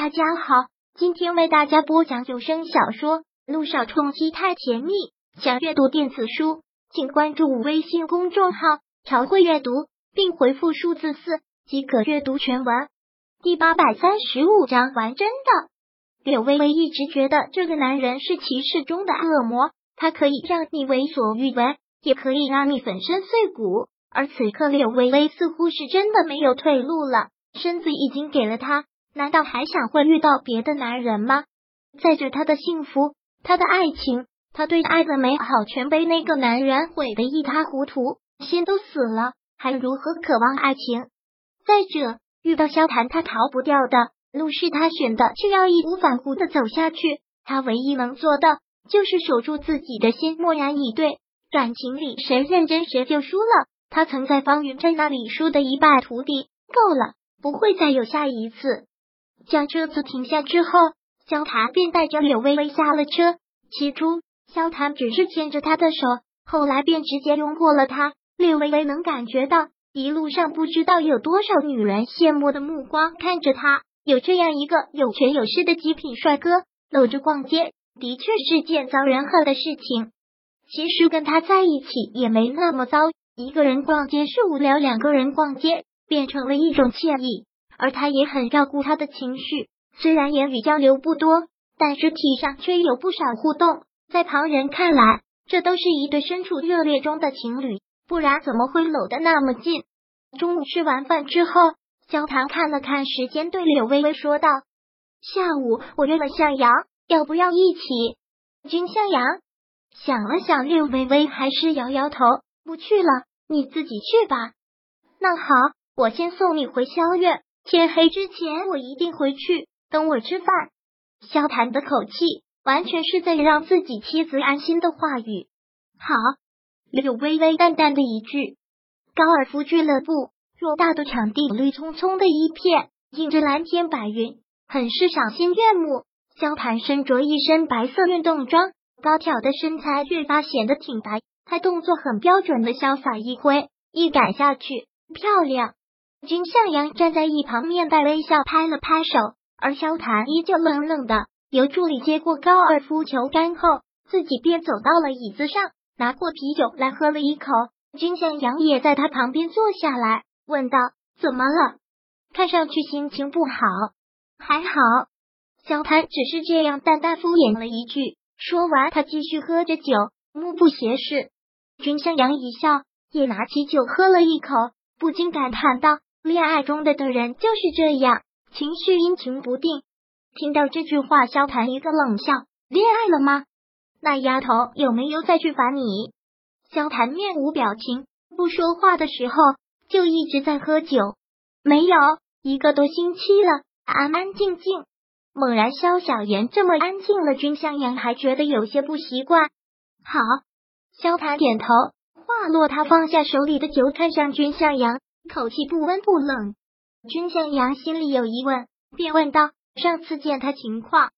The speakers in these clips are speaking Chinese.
大家好，今天为大家播讲有声小说《路上冲击太甜蜜》。想阅读电子书，请关注微信公众号“朝会阅读”，并回复数字四即可阅读全文。第八百三十五章，玩真的。柳微微一直觉得这个男人是骑士中的恶魔，他可以让你为所欲为，也可以让你粉身碎骨。而此刻，柳微微似乎是真的没有退路了，身子已经给了他，难道还想会遇到别的男人吗？再者他的幸福，他的爱情，他对爱的美好，全被那个男人毁得一塌糊涂，心都死了，还如何渴望爱情？再者，遇到萧谈，他逃不掉的路是他选的，却要义无反顾的走下去。他唯一能做的就是守住自己的心，默然以对。感情里，谁认真谁就输了。他曾在方云镇那里输得一败涂地，够了，不会再有下一次。将车子停下之后，萧谈便带着柳微微下了车。起初，萧谈只是牵着她的手，后来便直接拥过了她。柳微微能感觉到一路上不知道有多少女人羡慕的目光看着他，有这样一个有权有势的极品帅哥，搂着逛街，的确是件遭人恨的事情。其实跟他在一起也没那么糟。一个人逛街是无聊，两个人逛街变成了一种惬意。而他也很照顾他的情绪，虽然言语交流不多，但肢体上却有不少互动。在旁人看来，这都是一对身处热恋中的情侣，不然怎么会搂得那么近？中午吃完饭之后，萧谈看了看时间，对柳微微说道：“下午我约了向阳，要不要一起？”君向阳想了想，柳微微还是摇摇头，不去了。你自己去吧。那好，我先送你回萧院。天黑之前我一定回去。等我吃饭。萧谈的口气完全是在让自己妻子安心的话语。好，柳微微淡淡的一句。高尔夫俱乐部偌大的场地，绿葱葱的一片，映着蓝天白云，很是赏心悦目。萧谈身着一身白色运动装，高挑的身材越发显得挺拔。他动作很标准的潇洒一挥，一改下去，漂亮。君向阳站在一旁，面带微笑，拍了拍手。而萧谈依旧冷冷的，由助理接过高尔夫球杆后，自己便走到了椅子上，拿过啤酒来喝了一口。君向阳也在他旁边坐下来，问道：“怎么了？看上去心情不好。”还好。萧谈只是这样淡淡敷衍了一句。说完，他继续喝着酒，目不斜视。君向阳一笑，也拿起酒喝了一口，不禁感叹道：“恋爱中的的人就是这样，情绪阴晴不定。”听到这句话，萧谈一个冷笑：“恋爱了吗？那丫头有没有再去烦你？”萧谈面无表情，不说话的时候就一直在喝酒。没有一个多星期了，安安静静。猛然，萧小言这么安静了，君向阳还觉得有些不习惯。好。萧谈点头，话落，他放下手里的酒，看向君向阳，口气不温不冷。君向阳心里有疑问，便问道：“上次见他情况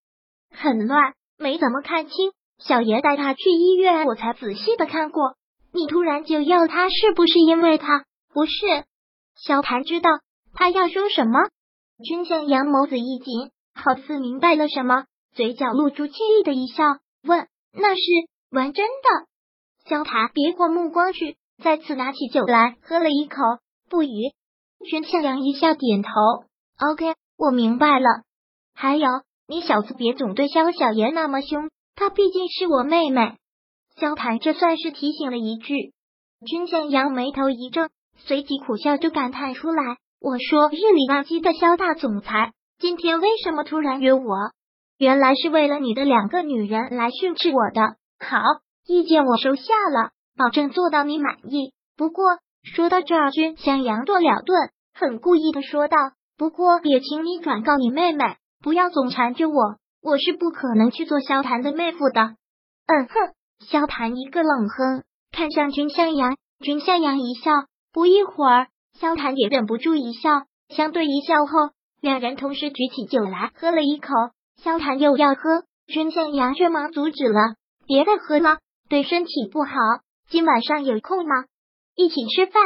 很乱，没怎么看清。小爷带他去医院，我才仔细的看过。你突然就要他，是不是因为他？不是。”萧谈知道他要说什么。君向阳眸子一紧，好似明白了什么，嘴角露出惬意的一笑，问：“那是玩真的？”萧谈别过目光去，再次拿起酒来喝了一口，不语。君向阳一笑，点头。OK，我明白了。还有，你小子别总对萧小爷那么凶，她毕竟是我妹妹。萧谈这算是提醒了一句。君向阳眉头一皱，随即苦笑就感叹出来：“我说日理万机的萧大总裁，今天为什么突然约我？原来是为了你的两个女人来训斥我的。好。”意见我收下了，保证做到你满意。不过说到这儿，君向阳顿了顿，很故意的说道：“不过也请你转告你妹妹，不要总缠着我，我是不可能去做萧谈的妹夫的。”嗯哼，萧谈一个冷哼，看向君向阳，君向阳一笑。不一会儿，萧谈也忍不住一笑，相对一笑后，两人同时举起酒来喝了一口。萧谈又要喝，君向阳却忙阻止了：“别再喝了。”对身体不好，今晚上有空吗？一起吃饭？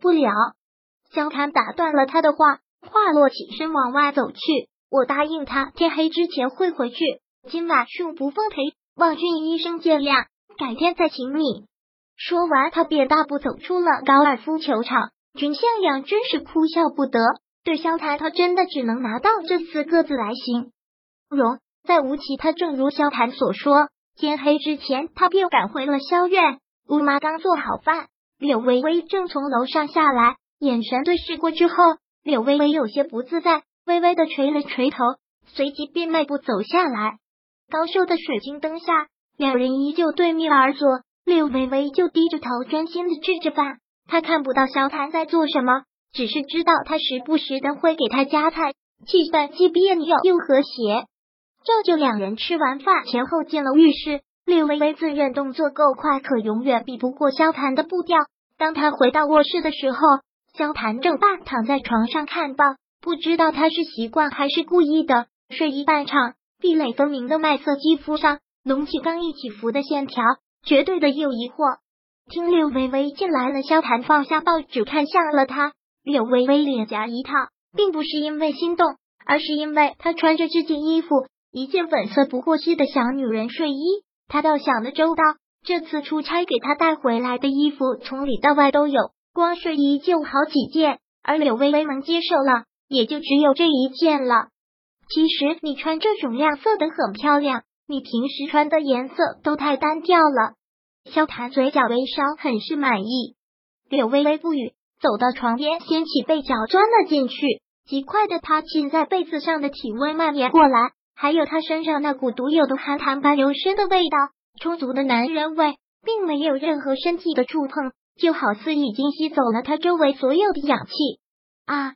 不了。萧谈打断了他的话，话落起身往外走去。我答应他天黑之前会回去，今晚恕不奉陪，望俊医生见谅，改天再请你。说完，他便大步走出了高尔夫球场。君向阳真是哭笑不得，对萧谈，他真的只能拿到这四个字来形容。在吴起，他正如萧谈所说，天黑之前，他便赶回了萧院。吴妈刚做好饭，柳微微正从楼上下来，眼神对视过之后，柳微微有些不自在，微微的垂了垂头，随即便迈步走下来。高瘦的水晶灯下，两人依旧对面而坐。柳微微就低着头，专心的吃着饭。他看不到萧谈在做什么，只是知道他时不时的会给他夹菜，气氛既别扭又和谐。照就两人吃完饭前后进了浴室。柳微微自认动作够快，可永远比不过萧谈的步调。当他回到卧室的时候，萧谈正半躺在床上看报，不知道他是习惯还是故意的，睡衣半敞，壁垒分明的麦色肌肤上隆起刚毅起伏的线条。绝对的诱惑。听柳微微进来了，萧谈放下报纸，看向了他。柳微微脸颊一烫，并不是因为心动，而是因为她穿着这件衣服，一件粉色不过膝的小女人睡衣。他倒想的周到，这次出差给他带回来的衣服，从里到外都有，光睡衣就好几件，而柳微微能接受了，也就只有这一件了。其实你穿这种亮色的很漂亮。你平时穿的颜色都太单调了。萧谈嘴角微烧，很是满意。柳微微不语，走到床边，掀起被角钻了进去。极快的，他浸在被子上的体温蔓延过来，还有他身上那股独有的寒潭般幽深的味道，充足的男人味，并没有任何身体的触碰，就好似已经吸走了他周围所有的氧气。啊！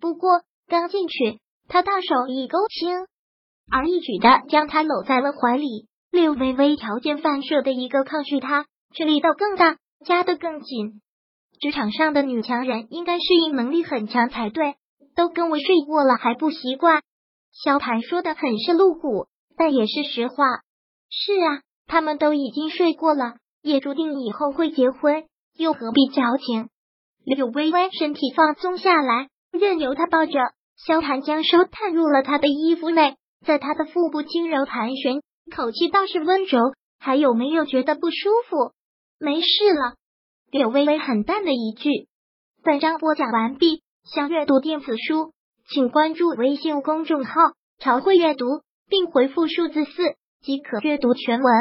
不过刚进去，他大手一勾，轻。而易举的将他搂在了怀里，略微微条件反射的一个抗拒他，却力道更大，夹得更紧。职场上的女强人应该适应能力很强才对，都跟我睡过了还不习惯。萧谈说的很是露骨，但也是实话。是啊，他们都已经睡过了，也注定以后会结婚，又何必矫情？柳微微身体放松下来，任由他抱着。萧谈将手探入了他的衣服内。在他的腹部轻柔盘旋，口气倒是温柔。还有没有觉得不舒服？没事了。柳微微很淡的一句。本章播讲完毕。想阅读电子书，请关注微信公众号“朝会阅读”，并回复数字四即可阅读全文。